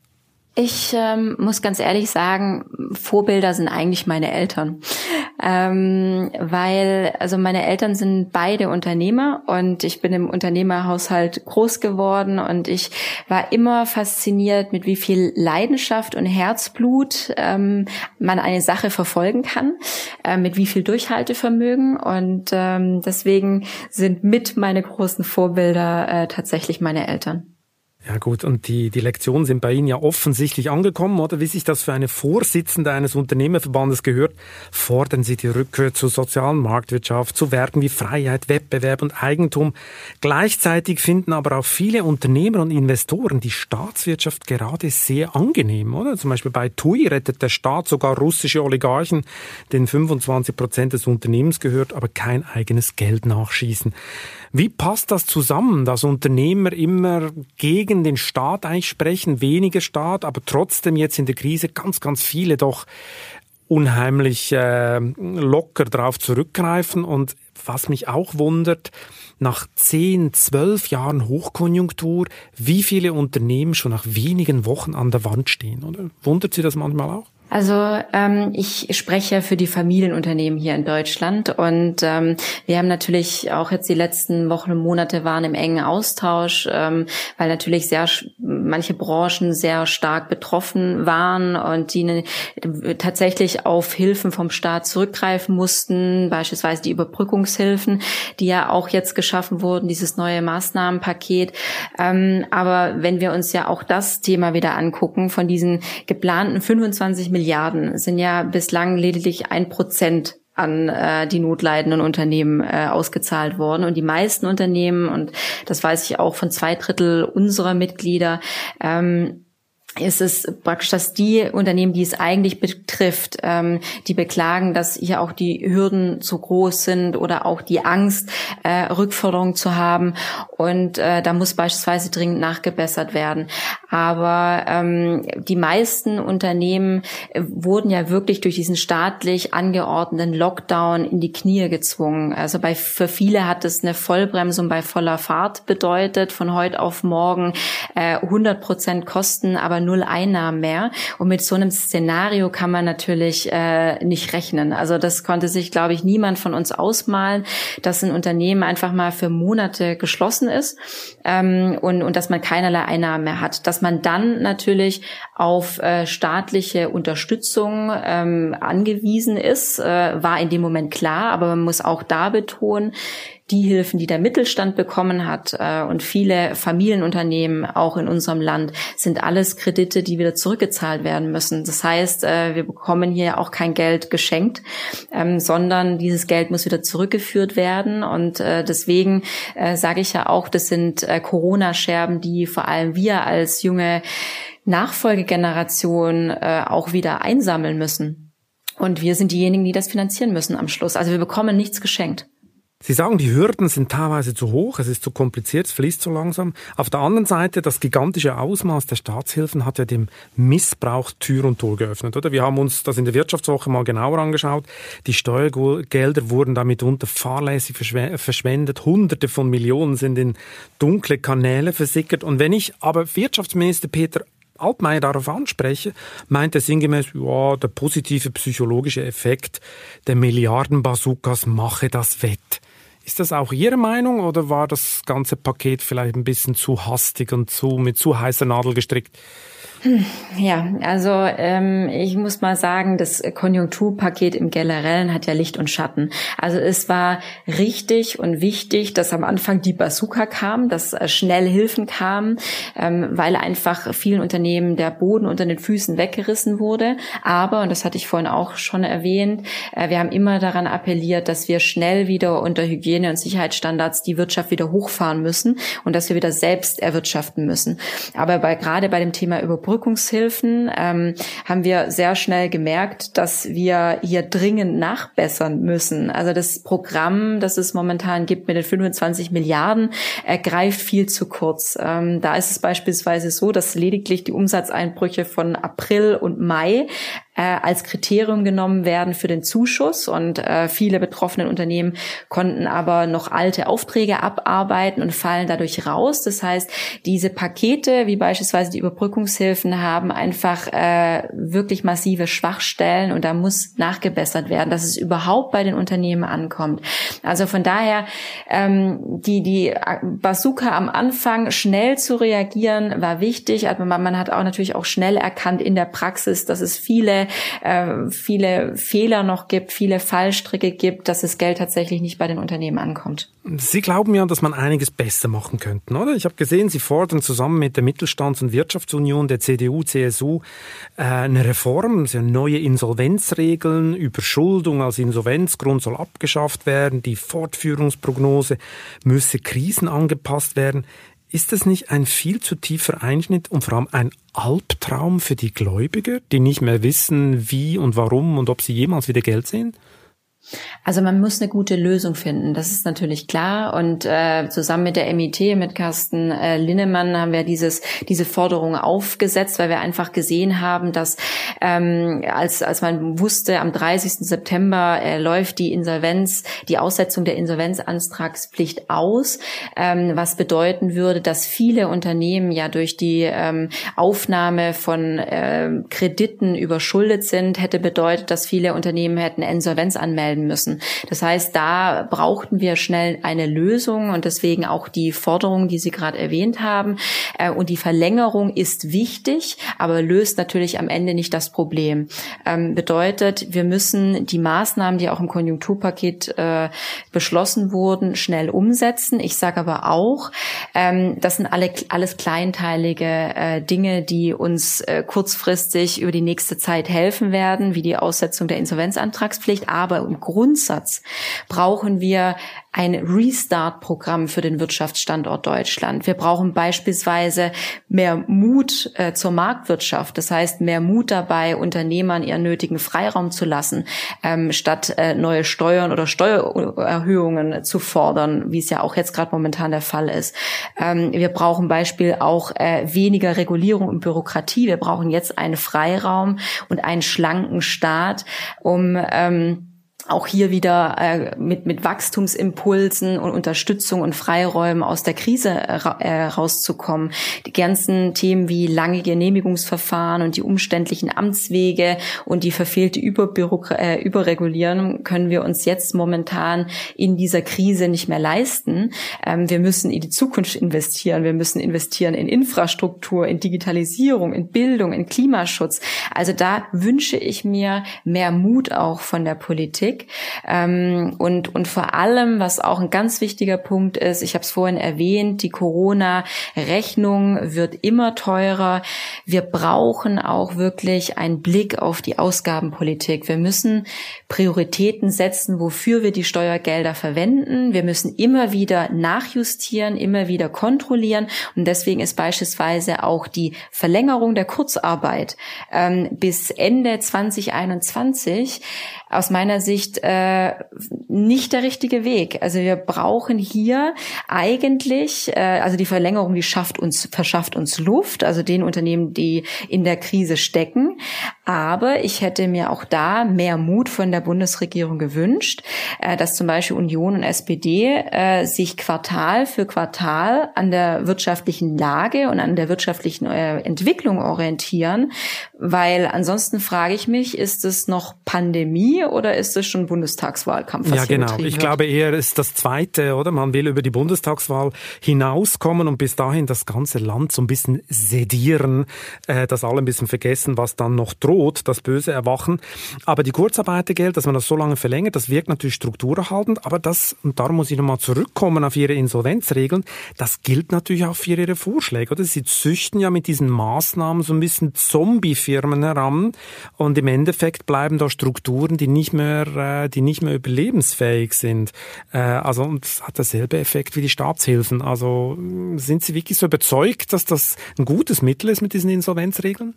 Ich ähm, muss ganz ehrlich sagen, Vorbilder sind eigentlich meine Eltern, ähm, weil also meine Eltern sind beide Unternehmer und ich bin im Unternehmerhaushalt groß geworden und ich war immer fasziniert, mit wie viel Leidenschaft und Herzblut ähm, man eine Sache verfolgen kann, äh, mit wie viel Durchhaltevermögen und ähm, deswegen sind mit meine großen Vorbilder äh, tatsächlich meine Eltern. Ja gut, und die, die Lektionen sind bei Ihnen ja offensichtlich angekommen, oder? Wie sich das für eine Vorsitzende eines Unternehmerverbandes gehört, fordern Sie die Rückkehr zur sozialen Marktwirtschaft, zu Werken wie Freiheit, Wettbewerb und Eigentum. Gleichzeitig finden aber auch viele Unternehmer und Investoren die Staatswirtschaft gerade sehr angenehm, oder? Zum Beispiel bei TUI rettet der Staat sogar russische Oligarchen, denen 25 Prozent des Unternehmens gehört, aber kein eigenes Geld nachschießen. Wie passt das zusammen, dass Unternehmer immer gegen den Staat eigentlich sprechen, weniger Staat, aber trotzdem jetzt in der Krise ganz, ganz viele doch unheimlich äh, locker darauf zurückgreifen und was mich auch wundert, nach zehn, zwölf Jahren Hochkonjunktur, wie viele Unternehmen schon nach wenigen Wochen an der Wand stehen, oder? Wundert Sie das manchmal auch? Also ähm, ich spreche für die Familienunternehmen hier in Deutschland und ähm, wir haben natürlich auch jetzt die letzten Wochen und Monate waren im engen Austausch, ähm, weil natürlich sehr manche Branchen sehr stark betroffen waren und die ne, tatsächlich auf Hilfen vom Staat zurückgreifen mussten, beispielsweise die Überbrückungshilfen, die ja auch jetzt geschaffen wurden, dieses neue Maßnahmenpaket. Ähm, aber wenn wir uns ja auch das Thema wieder angucken, von diesen geplanten 25 Milliarden sind ja bislang lediglich ein Prozent an äh, die notleidenden Unternehmen äh, ausgezahlt worden. Und die meisten Unternehmen, und das weiß ich auch von zwei Drittel unserer Mitglieder, ähm, ist es praktisch, dass die Unternehmen, die es eigentlich betrifft, ähm, die beklagen, dass hier auch die Hürden zu groß sind oder auch die Angst, äh, Rückforderungen zu haben. Und äh, da muss beispielsweise dringend nachgebessert werden. Aber ähm, die meisten Unternehmen äh, wurden ja wirklich durch diesen staatlich angeordneten Lockdown in die Knie gezwungen. Also bei für viele hat es eine Vollbremsung bei voller Fahrt bedeutet, von heute auf morgen äh, 100 Prozent Kosten, aber null Einnahmen mehr. Und mit so einem Szenario kann man natürlich äh, nicht rechnen. Also das konnte sich, glaube ich, niemand von uns ausmalen, dass ein Unternehmen einfach mal für Monate geschlossen ist ähm, und, und dass man keinerlei Einnahmen mehr hat. Dass man dann natürlich auf äh, staatliche Unterstützung ähm, angewiesen ist, äh, war in dem Moment klar, aber man muss auch da betonen, die Hilfen, die der Mittelstand bekommen hat äh, und viele Familienunternehmen auch in unserem Land, sind alles Kredite, die wieder zurückgezahlt werden müssen. Das heißt, äh, wir bekommen hier auch kein Geld geschenkt, ähm, sondern dieses Geld muss wieder zurückgeführt werden. Und äh, deswegen äh, sage ich ja auch, das sind äh, Corona-Scherben, die vor allem wir als junge Nachfolgegeneration äh, auch wieder einsammeln müssen. Und wir sind diejenigen, die das finanzieren müssen am Schluss. Also wir bekommen nichts geschenkt. Sie sagen, die Hürden sind teilweise zu hoch, es ist zu kompliziert, es fließt zu langsam. Auf der anderen Seite, das gigantische Ausmaß der Staatshilfen hat ja dem Missbrauch Tür und Tor geöffnet, oder? Wir haben uns das in der Wirtschaftswoche mal genauer angeschaut. Die Steuergelder wurden da mitunter fahrlässig verschwendet. Hunderte von Millionen sind in dunkle Kanäle versickert. Und wenn ich aber Wirtschaftsminister Peter Altmaier darauf anspreche, meint er sinngemäß, ja, der positive psychologische Effekt der Milliarden-Bazookas mache das wett. Ist das auch Ihre Meinung oder war das ganze Paket vielleicht ein bisschen zu hastig und zu, mit zu heißer Nadel gestrickt? Hm, ja, also ähm, ich muss mal sagen, das Konjunkturpaket im Generellen hat ja Licht und Schatten. Also es war richtig und wichtig, dass am Anfang die Bazooka kam, dass äh, schnell Hilfen kamen, ähm, weil einfach vielen Unternehmen der Boden unter den Füßen weggerissen wurde. Aber, und das hatte ich vorhin auch schon erwähnt, äh, wir haben immer daran appelliert, dass wir schnell wieder unter Hygiene- und Sicherheitsstandards die Wirtschaft wieder hochfahren müssen und dass wir wieder selbst erwirtschaften müssen. Aber bei, gerade bei dem Thema Überbrückung Überbrückungshilfen ähm, haben wir sehr schnell gemerkt, dass wir hier dringend nachbessern müssen. Also das Programm, das es momentan gibt mit den 25 Milliarden, ergreift viel zu kurz. Ähm, da ist es beispielsweise so, dass lediglich die Umsatzeinbrüche von April und Mai äh, als Kriterium genommen werden für den Zuschuss. Und äh, viele betroffene Unternehmen konnten aber noch alte Aufträge abarbeiten und fallen dadurch raus. Das heißt, diese Pakete, wie beispielsweise die Überbrückungshilfen, haben einfach äh, wirklich massive Schwachstellen und da muss nachgebessert werden, dass es überhaupt bei den Unternehmen ankommt. Also von daher ähm, die die Bazooka am Anfang schnell zu reagieren war wichtig. Aber man, man hat auch natürlich auch schnell erkannt in der Praxis, dass es viele äh, viele Fehler noch gibt, viele Fallstricke gibt, dass das Geld tatsächlich nicht bei den Unternehmen ankommt. Sie glauben ja, dass man einiges besser machen könnte, oder? Ich habe gesehen, Sie fordern zusammen mit der Mittelstands- und Wirtschaftsunion der CDU, CSU äh, eine Reform, also neue Insolvenzregeln, Überschuldung als Insolvenzgrund soll abgeschafft werden, die Fortführungsprognose müsse Krisen angepasst werden. Ist das nicht ein viel zu tiefer Einschnitt und vor allem ein Albtraum für die Gläubiger, die nicht mehr wissen, wie und warum und ob sie jemals wieder Geld sehen? Also man muss eine gute Lösung finden, das ist natürlich klar. Und äh, zusammen mit der MIT, mit Carsten äh, Linnemann, haben wir dieses, diese Forderung aufgesetzt, weil wir einfach gesehen haben, dass ähm, als, als man wusste, am 30. September äh, läuft die Insolvenz, die Aussetzung der Insolvenzantragspflicht aus, ähm, was bedeuten würde, dass viele Unternehmen ja durch die ähm, Aufnahme von äh, Krediten überschuldet sind, hätte bedeutet, dass viele Unternehmen hätten Insolvenz anmelden werden müssen. Das heißt, da brauchten wir schnell eine Lösung und deswegen auch die Forderung, die Sie gerade erwähnt haben. Äh, und die Verlängerung ist wichtig, aber löst natürlich am Ende nicht das Problem. Ähm, bedeutet, wir müssen die Maßnahmen, die auch im Konjunkturpaket äh, beschlossen wurden, schnell umsetzen. Ich sage aber auch, ähm, das sind alle, alles kleinteilige äh, Dinge, die uns kurzfristig über die nächste Zeit helfen werden, wie die Aussetzung der Insolvenzantragspflicht. Aber im Grundsatz brauchen wir ein Restart-Programm für den Wirtschaftsstandort Deutschland. Wir brauchen beispielsweise mehr Mut äh, zur Marktwirtschaft. Das heißt, mehr Mut dabei, Unternehmern ihren nötigen Freiraum zu lassen, ähm, statt äh, neue Steuern oder Steuererhöhungen zu fordern, wie es ja auch jetzt gerade momentan der Fall ist. Ähm, wir brauchen Beispiel auch äh, weniger Regulierung und Bürokratie. Wir brauchen jetzt einen Freiraum und einen schlanken Staat, um ähm, auch hier wieder äh, mit, mit Wachstumsimpulsen und Unterstützung und Freiräumen aus der Krise äh, äh, rauszukommen. Die ganzen Themen wie lange Genehmigungsverfahren und die umständlichen Amtswege und die verfehlte Überbürok äh, Überregulierung können wir uns jetzt momentan in dieser Krise nicht mehr leisten. Ähm, wir müssen in die Zukunft investieren. Wir müssen investieren in Infrastruktur, in Digitalisierung, in Bildung, in Klimaschutz. Also da wünsche ich mir mehr Mut auch von der Politik Politik. Ähm, und, und vor allem, was auch ein ganz wichtiger Punkt ist, ich habe es vorhin erwähnt, die Corona-Rechnung wird immer teurer. Wir brauchen auch wirklich einen Blick auf die Ausgabenpolitik. Wir müssen Prioritäten setzen, wofür wir die Steuergelder verwenden. Wir müssen immer wieder nachjustieren, immer wieder kontrollieren. Und deswegen ist beispielsweise auch die Verlängerung der Kurzarbeit ähm, bis Ende 2021 aus meiner Sicht äh, nicht der richtige Weg. Also wir brauchen hier eigentlich, äh, also die Verlängerung, die schafft uns, verschafft uns Luft, also den Unternehmen, die in der Krise stecken. Aber ich hätte mir auch da mehr Mut von der Bundesregierung gewünscht, äh, dass zum Beispiel Union und SPD äh, sich Quartal für Quartal an der wirtschaftlichen Lage und an der wirtschaftlichen äh, Entwicklung orientieren, weil ansonsten frage ich mich, ist es noch Pandemie oder ist es schon Bundestagswahlkampf? ja, genau. Ich wird? glaube eher ist das Zweite, oder? Man will über die Bundestagswahl hinauskommen und bis dahin das ganze Land so ein bisschen sedieren, äh, dass alle ein bisschen vergessen, was dann noch droht, das böse Erwachen. Aber die Kurzarbeitergeld, dass man das so lange verlängert, das wirkt natürlich strukturerhaltend, aber das, und darum muss ich nochmal zurückkommen auf Ihre Insolvenzregeln, das gilt natürlich auch für Ihre Vorschläge, oder? Sie züchten ja mit diesen Maßnahmen so ein bisschen Zombie-Firmen heran und im Endeffekt bleiben da Strukturen, die nicht mehr, äh, die nicht mehr überlebensfähig sind. Äh, also und es hat derselbe Effekt wie die Staatshilfen. Also sind Sie wirklich so überzeugt, dass das ein gutes Mittel ist mit diesen Insolvenzregeln?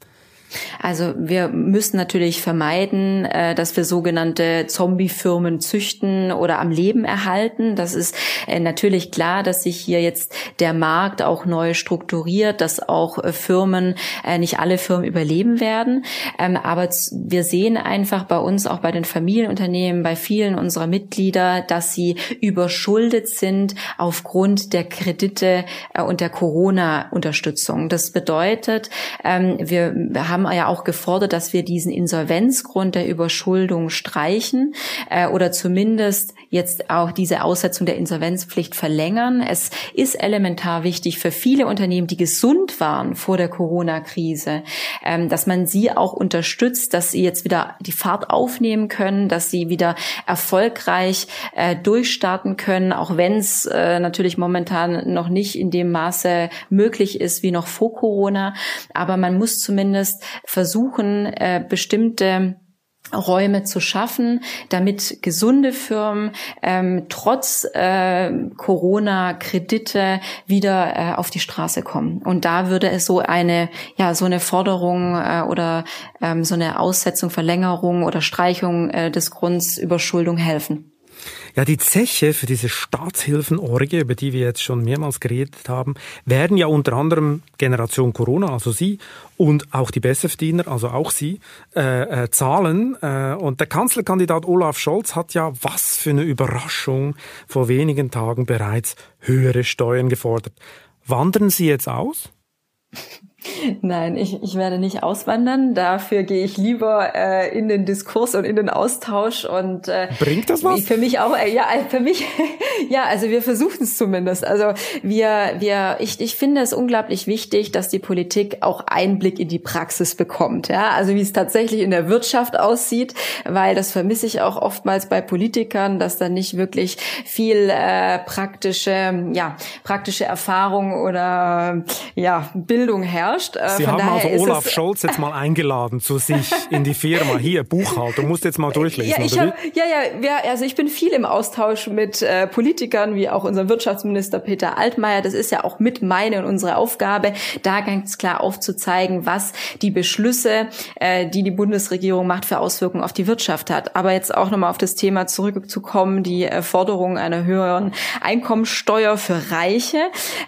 Also wir müssen natürlich vermeiden, äh, dass wir sogenannte Zombie-Firmen züchten oder am Leben erhalten. Das ist äh, natürlich klar, dass sich hier jetzt der Markt auch neu strukturiert, dass auch äh, Firmen, nicht alle Firmen überleben werden. Ähm, aber wir sehen einfach bei uns, auch bei den Familienunternehmen, bei vielen unserer Mitglieder, dass sie überschuldet sind aufgrund der Kredite und der Corona-Unterstützung. Das bedeutet, ähm, wir haben haben ja auch gefordert, dass wir diesen Insolvenzgrund der Überschuldung streichen äh, oder zumindest jetzt auch diese Aussetzung der Insolvenzpflicht verlängern. Es ist elementar wichtig für viele Unternehmen, die gesund waren vor der Corona-Krise, ähm, dass man sie auch unterstützt, dass sie jetzt wieder die Fahrt aufnehmen können, dass sie wieder erfolgreich äh, durchstarten können, auch wenn es äh, natürlich momentan noch nicht in dem Maße möglich ist wie noch vor Corona. Aber man muss zumindest versuchen, äh, bestimmte Räume zu schaffen, damit gesunde Firmen ähm, trotz äh, Corona-Kredite wieder äh, auf die Straße kommen. Und da würde es so eine ja so eine Forderung äh, oder ähm, so eine Aussetzung, Verlängerung oder Streichung äh, des Grunds Überschuldung helfen. Ja, die Zeche für diese Staatshilfenorgie, über die wir jetzt schon mehrmals geredet haben, werden ja unter anderem Generation Corona, also Sie, und auch die Besserverdiener, also auch Sie, äh, äh, zahlen. Äh, und der Kanzlerkandidat Olaf Scholz hat ja, was für eine Überraschung, vor wenigen Tagen bereits höhere Steuern gefordert. Wandern Sie jetzt aus? [LAUGHS] Nein, ich, ich werde nicht auswandern. Dafür gehe ich lieber äh, in den Diskurs und in den Austausch. Und äh, bringt das was? Für mich auch. Äh, ja, für mich. [LAUGHS] ja, also wir versuchen es zumindest. Also wir, wir, ich, ich finde es unglaublich wichtig, dass die Politik auch Einblick in die Praxis bekommt. Ja, also wie es tatsächlich in der Wirtschaft aussieht, weil das vermisse ich auch oftmals bei Politikern, dass da nicht wirklich viel äh, praktische, ja, praktische Erfahrung oder ja Bildung herrscht überrascht. Äh, Sie haben also Olaf Scholz jetzt mal eingeladen zu sich in die Firma. Hier, Buchhaltung, musst jetzt mal durchlesen. Ja, ich hab, ja, ja, ja, also ich bin viel im Austausch mit äh, Politikern, wie auch unserem Wirtschaftsminister Peter Altmaier. Das ist ja auch mit meine und unsere Aufgabe, da ganz klar aufzuzeigen, was die Beschlüsse, äh, die die Bundesregierung macht, für Auswirkungen auf die Wirtschaft hat. Aber jetzt auch nochmal auf das Thema zurückzukommen, die äh, Forderung einer höheren Einkommensteuer für Reiche,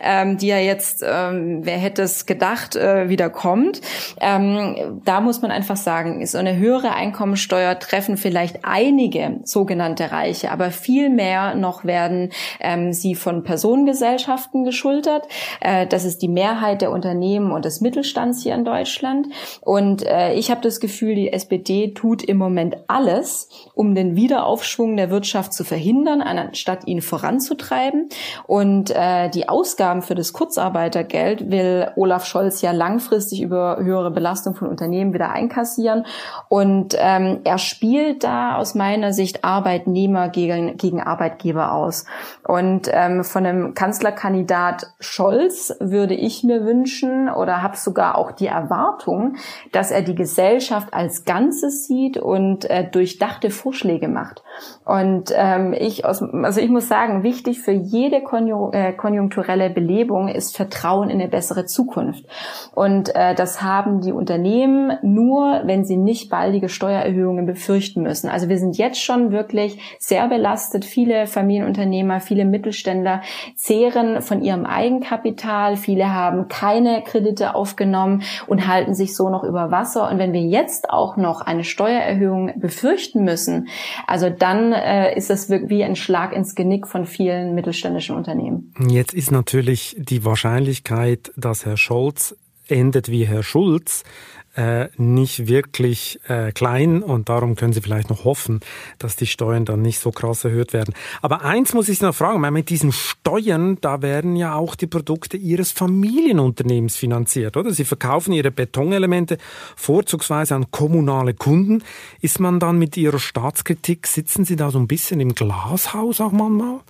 ähm, die ja jetzt, ähm, wer hätte es gedacht, äh, äh, wieder kommt. Ähm, da muss man einfach sagen, so eine höhere Einkommensteuer treffen vielleicht einige sogenannte Reiche, aber viel mehr noch werden ähm, sie von Personengesellschaften geschultert. Äh, das ist die Mehrheit der Unternehmen und des Mittelstands hier in Deutschland. Und äh, ich habe das Gefühl, die SPD tut im Moment alles, um den Wiederaufschwung der Wirtschaft zu verhindern, anstatt ihn voranzutreiben. Und äh, die Ausgaben für das Kurzarbeitergeld will Olaf Scholz ja langfristig über höhere Belastung von Unternehmen wieder einkassieren. Und ähm, er spielt da aus meiner Sicht Arbeitnehmer gegen, gegen Arbeitgeber aus. Und ähm, von einem Kanzlerkandidat Scholz würde ich mir wünschen oder habe sogar auch die Erwartung, dass er die Gesellschaft als Ganzes sieht und äh, durchdachte Vorschläge macht. Und ähm, ich aus, also ich muss sagen, wichtig für jede äh, konjunkturelle Belebung ist Vertrauen in eine bessere Zukunft. Und äh, das haben die Unternehmen nur, wenn sie nicht baldige Steuererhöhungen befürchten müssen. Also wir sind jetzt schon wirklich sehr belastet. Viele Familienunternehmer, viele Mittelständler zehren von ihrem Eigenkapital. Viele haben keine Kredite aufgenommen und halten sich so noch über Wasser. Und wenn wir jetzt auch noch eine Steuererhöhung befürchten müssen, also dann äh, ist das wie ein Schlag ins Genick von vielen mittelständischen Unternehmen. Jetzt ist natürlich die Wahrscheinlichkeit, dass Herr Scholz endet wie Herr Schulz, äh, nicht wirklich äh, klein und darum können Sie vielleicht noch hoffen, dass die Steuern dann nicht so krass erhöht werden. Aber eins muss ich noch fragen, weil mit diesen Steuern, da werden ja auch die Produkte Ihres Familienunternehmens finanziert, oder? Sie verkaufen Ihre Betonelemente vorzugsweise an kommunale Kunden. Ist man dann mit Ihrer Staatskritik, sitzen Sie da so ein bisschen im Glashaus auch manchmal?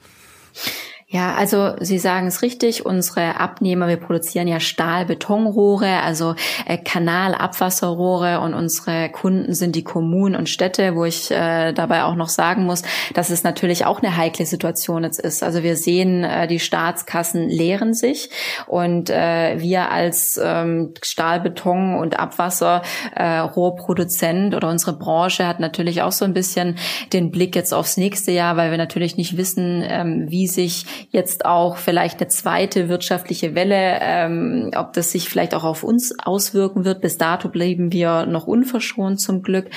Ja, also Sie sagen es richtig, unsere Abnehmer, wir produzieren ja Stahl-Betonrohre, also äh, Kanalabwasserrohre und unsere Kunden sind die Kommunen und Städte, wo ich äh, dabei auch noch sagen muss, dass es natürlich auch eine heikle Situation jetzt ist. Also wir sehen, äh, die Staatskassen leeren sich und äh, wir als ähm, Stahl, Beton und Abwasserrohrproduzent äh, oder unsere Branche hat natürlich auch so ein bisschen den Blick jetzt aufs nächste Jahr, weil wir natürlich nicht wissen, ähm, wie sich jetzt auch vielleicht eine zweite wirtschaftliche Welle, ähm, ob das sich vielleicht auch auf uns auswirken wird. Bis dato bleiben wir noch unverschont zum Glück.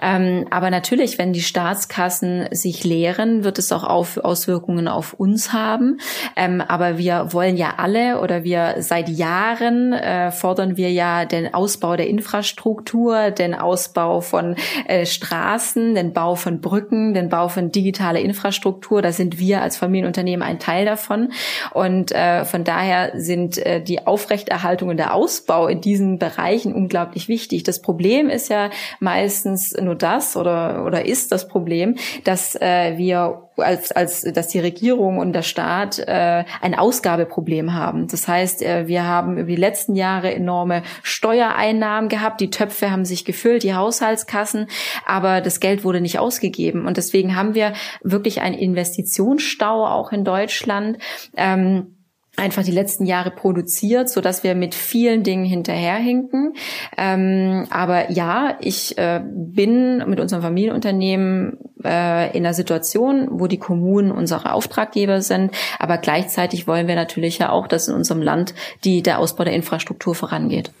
Ähm, aber natürlich, wenn die Staatskassen sich leeren, wird es auch auf, Auswirkungen auf uns haben. Ähm, aber wir wollen ja alle oder wir seit Jahren äh, fordern wir ja den Ausbau der Infrastruktur, den Ausbau von äh, Straßen, den Bau von Brücken, den Bau von digitaler Infrastruktur. Da sind wir als Familienunternehmen ein Teil davon. Und äh, von daher sind äh, die Aufrechterhaltung und der Ausbau in diesen Bereichen unglaublich wichtig. Das Problem ist ja meistens nur das oder, oder ist das Problem, dass äh, wir als, als dass die Regierung und der Staat äh, ein Ausgabeproblem haben. Das heißt, äh, wir haben über die letzten Jahre enorme Steuereinnahmen gehabt, die Töpfe haben sich gefüllt, die Haushaltskassen, aber das Geld wurde nicht ausgegeben. Und deswegen haben wir wirklich einen Investitionsstau auch in Deutschland. Ähm, einfach die letzten Jahre produziert, so dass wir mit vielen Dingen hinterherhinken. Ähm, aber ja, ich äh, bin mit unserem Familienunternehmen äh, in einer Situation, wo die Kommunen unsere Auftraggeber sind. Aber gleichzeitig wollen wir natürlich ja auch, dass in unserem Land die, der Ausbau der Infrastruktur vorangeht.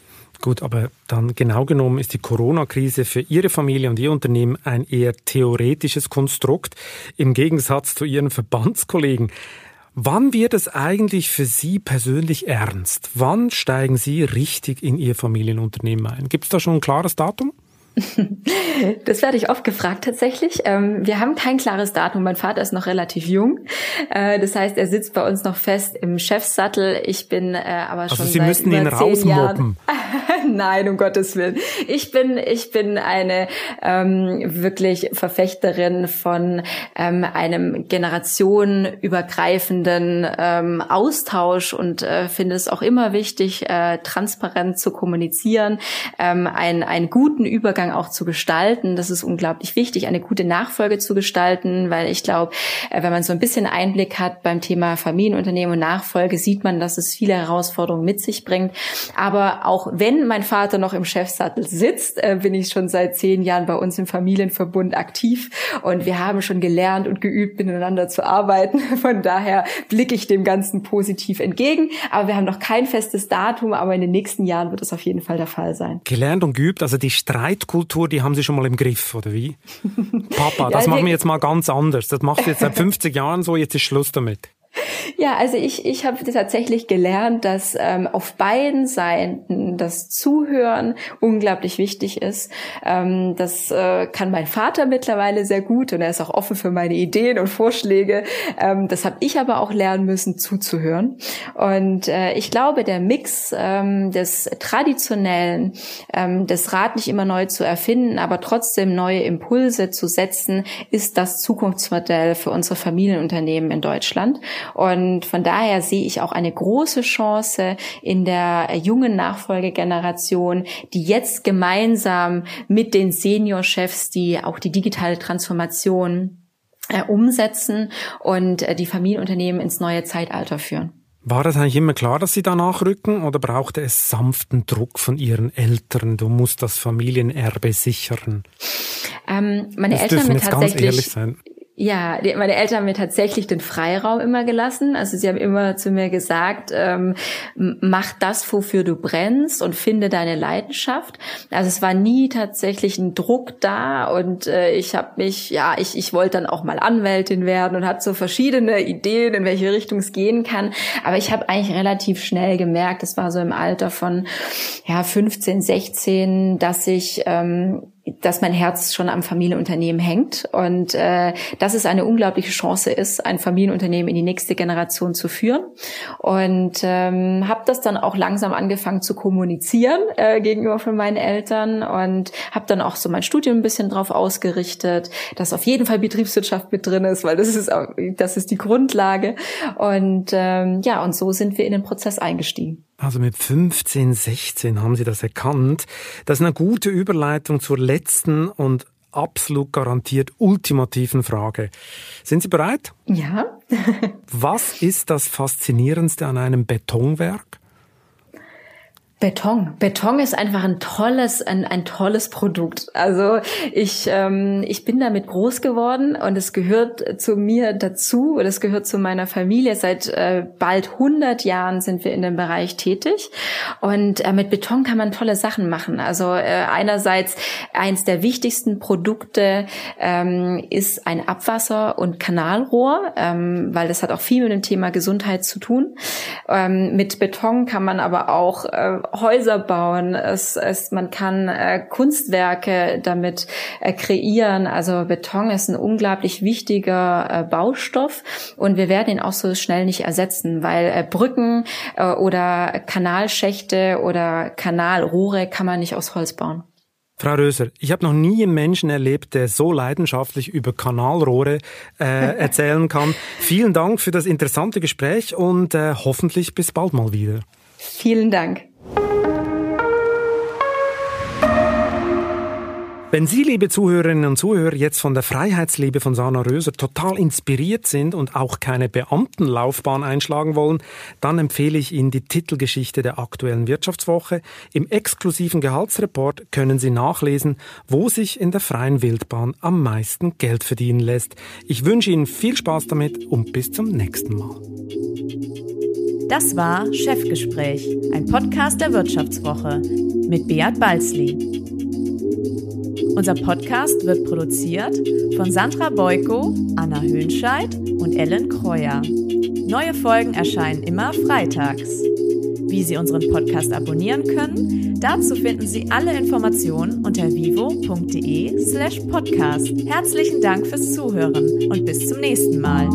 Gut, aber dann genau genommen ist die Corona-Krise für Ihre Familie und Ihr Unternehmen ein eher theoretisches Konstrukt im Gegensatz zu Ihren Verbandskollegen. Wann wird es eigentlich für Sie persönlich ernst? Wann steigen Sie richtig in Ihr Familienunternehmen ein? Gibt es da schon ein klares Datum? [LAUGHS] Das werde ich oft gefragt tatsächlich. Ähm, wir haben kein klares Datum. Mein Vater ist noch relativ jung. Äh, das heißt, er sitzt bei uns noch fest im Chefsattel. Ich bin äh, aber also schon Sie seit müssten über ihn rausmoppen. [LAUGHS] Nein, um Gottes Willen. Ich bin, ich bin eine ähm, wirklich Verfechterin von ähm, einem generationenübergreifenden ähm, Austausch und äh, finde es auch immer wichtig, äh, transparent zu kommunizieren, ähm, einen, einen guten Übergang auch zu gestalten. Das ist unglaublich wichtig, eine gute Nachfolge zu gestalten, weil ich glaube, äh, wenn man so ein bisschen Einblick hat beim Thema Familienunternehmen und Nachfolge, sieht man, dass es viele Herausforderungen mit sich bringt. Aber auch wenn mein Vater noch im Chefsattel sitzt, äh, bin ich schon seit zehn Jahren bei uns im Familienverbund aktiv und wir haben schon gelernt und geübt, miteinander zu arbeiten. [LAUGHS] Von daher blicke ich dem Ganzen positiv entgegen. Aber wir haben noch kein festes Datum, aber in den nächsten Jahren wird es auf jeden Fall der Fall sein. Gelernt und geübt, also die Streitkultur, die haben Sie schon mal im Griff, oder wie? [LAUGHS] Papa, das ja, machen wir jetzt mal ganz anders. Das macht jetzt seit 50 Jahren so, jetzt ist Schluss damit. Ja, also ich, ich habe tatsächlich gelernt, dass ähm, auf beiden Seiten das Zuhören unglaublich wichtig ist. Ähm, das äh, kann mein Vater mittlerweile sehr gut und er ist auch offen für meine Ideen und Vorschläge. Ähm, das habe ich aber auch lernen müssen, zuzuhören. Und äh, ich glaube, der Mix ähm, des Traditionellen, ähm, das Rad nicht immer neu zu erfinden, aber trotzdem neue Impulse zu setzen, ist das Zukunftsmodell für unsere Familienunternehmen in Deutschland. Und von daher sehe ich auch eine große Chance in der jungen Nachfolgegeneration, die jetzt gemeinsam mit den Seniorchefs, die auch die digitale Transformation äh, umsetzen und äh, die Familienunternehmen ins neue Zeitalter führen. War das eigentlich immer klar, dass Sie da nachrücken oder brauchte es sanften Druck von Ihren Eltern? Du musst das Familienerbe sichern. Ähm, meine das Eltern dürfen jetzt ganz ehrlich sein. Ja, die, meine Eltern haben mir tatsächlich den Freiraum immer gelassen. Also sie haben immer zu mir gesagt, ähm, mach das, wofür du brennst und finde deine Leidenschaft. Also es war nie tatsächlich ein Druck da und äh, ich habe mich, ja, ich, ich wollte dann auch mal Anwältin werden und hatte so verschiedene Ideen, in welche Richtung es gehen kann. Aber ich habe eigentlich relativ schnell gemerkt, es war so im Alter von ja 15, 16, dass ich ähm, dass mein Herz schon am Familienunternehmen hängt und äh, dass es eine unglaubliche Chance ist, ein Familienunternehmen in die nächste Generation zu führen. Und ähm, habe das dann auch langsam angefangen zu kommunizieren äh, gegenüber von meinen Eltern und habe dann auch so mein Studium ein bisschen drauf ausgerichtet, dass auf jeden Fall Betriebswirtschaft mit drin ist, weil das ist das ist die Grundlage. Und ähm, ja, und so sind wir in den Prozess eingestiegen. Also mit 15, 16 haben Sie das erkannt. Das ist eine gute Überleitung zur letzten und absolut garantiert ultimativen Frage. Sind Sie bereit? Ja. [LAUGHS] Was ist das Faszinierendste an einem Betonwerk? Beton. Beton ist einfach ein tolles, ein, ein tolles Produkt. Also ich, ähm, ich bin damit groß geworden und es gehört zu mir dazu oder es gehört zu meiner Familie. Seit äh, bald 100 Jahren sind wir in dem Bereich tätig und äh, mit Beton kann man tolle Sachen machen. Also äh, einerseits eins der wichtigsten Produkte ähm, ist ein Abwasser- und Kanalrohr, ähm, weil das hat auch viel mit dem Thema Gesundheit zu tun. Ähm, mit Beton kann man aber auch äh, Häuser bauen, es, es, man kann äh, Kunstwerke damit äh, kreieren. Also Beton ist ein unglaublich wichtiger äh, Baustoff und wir werden ihn auch so schnell nicht ersetzen, weil äh, Brücken äh, oder Kanalschächte oder Kanalrohre kann man nicht aus Holz bauen. Frau Röser, ich habe noch nie einen Menschen erlebt, der so leidenschaftlich über Kanalrohre äh, [LAUGHS] erzählen kann. Vielen Dank für das interessante Gespräch und äh, hoffentlich bis bald mal wieder. Vielen Dank. Wenn Sie, liebe Zuhörerinnen und Zuhörer, jetzt von der Freiheitsliebe von Sana Röser total inspiriert sind und auch keine Beamtenlaufbahn einschlagen wollen, dann empfehle ich Ihnen die Titelgeschichte der aktuellen Wirtschaftswoche. Im exklusiven Gehaltsreport können Sie nachlesen, wo sich in der freien Wildbahn am meisten Geld verdienen lässt. Ich wünsche Ihnen viel Spaß damit und bis zum nächsten Mal. Das war Chefgespräch, ein Podcast der Wirtschaftswoche mit Beat Balzli. Unser Podcast wird produziert von Sandra Beuko, Anna Höhnscheid und Ellen Kreuer. Neue Folgen erscheinen immer freitags. Wie Sie unseren Podcast abonnieren können, dazu finden Sie alle Informationen unter vivo.de slash podcast. Herzlichen Dank fürs Zuhören und bis zum nächsten Mal.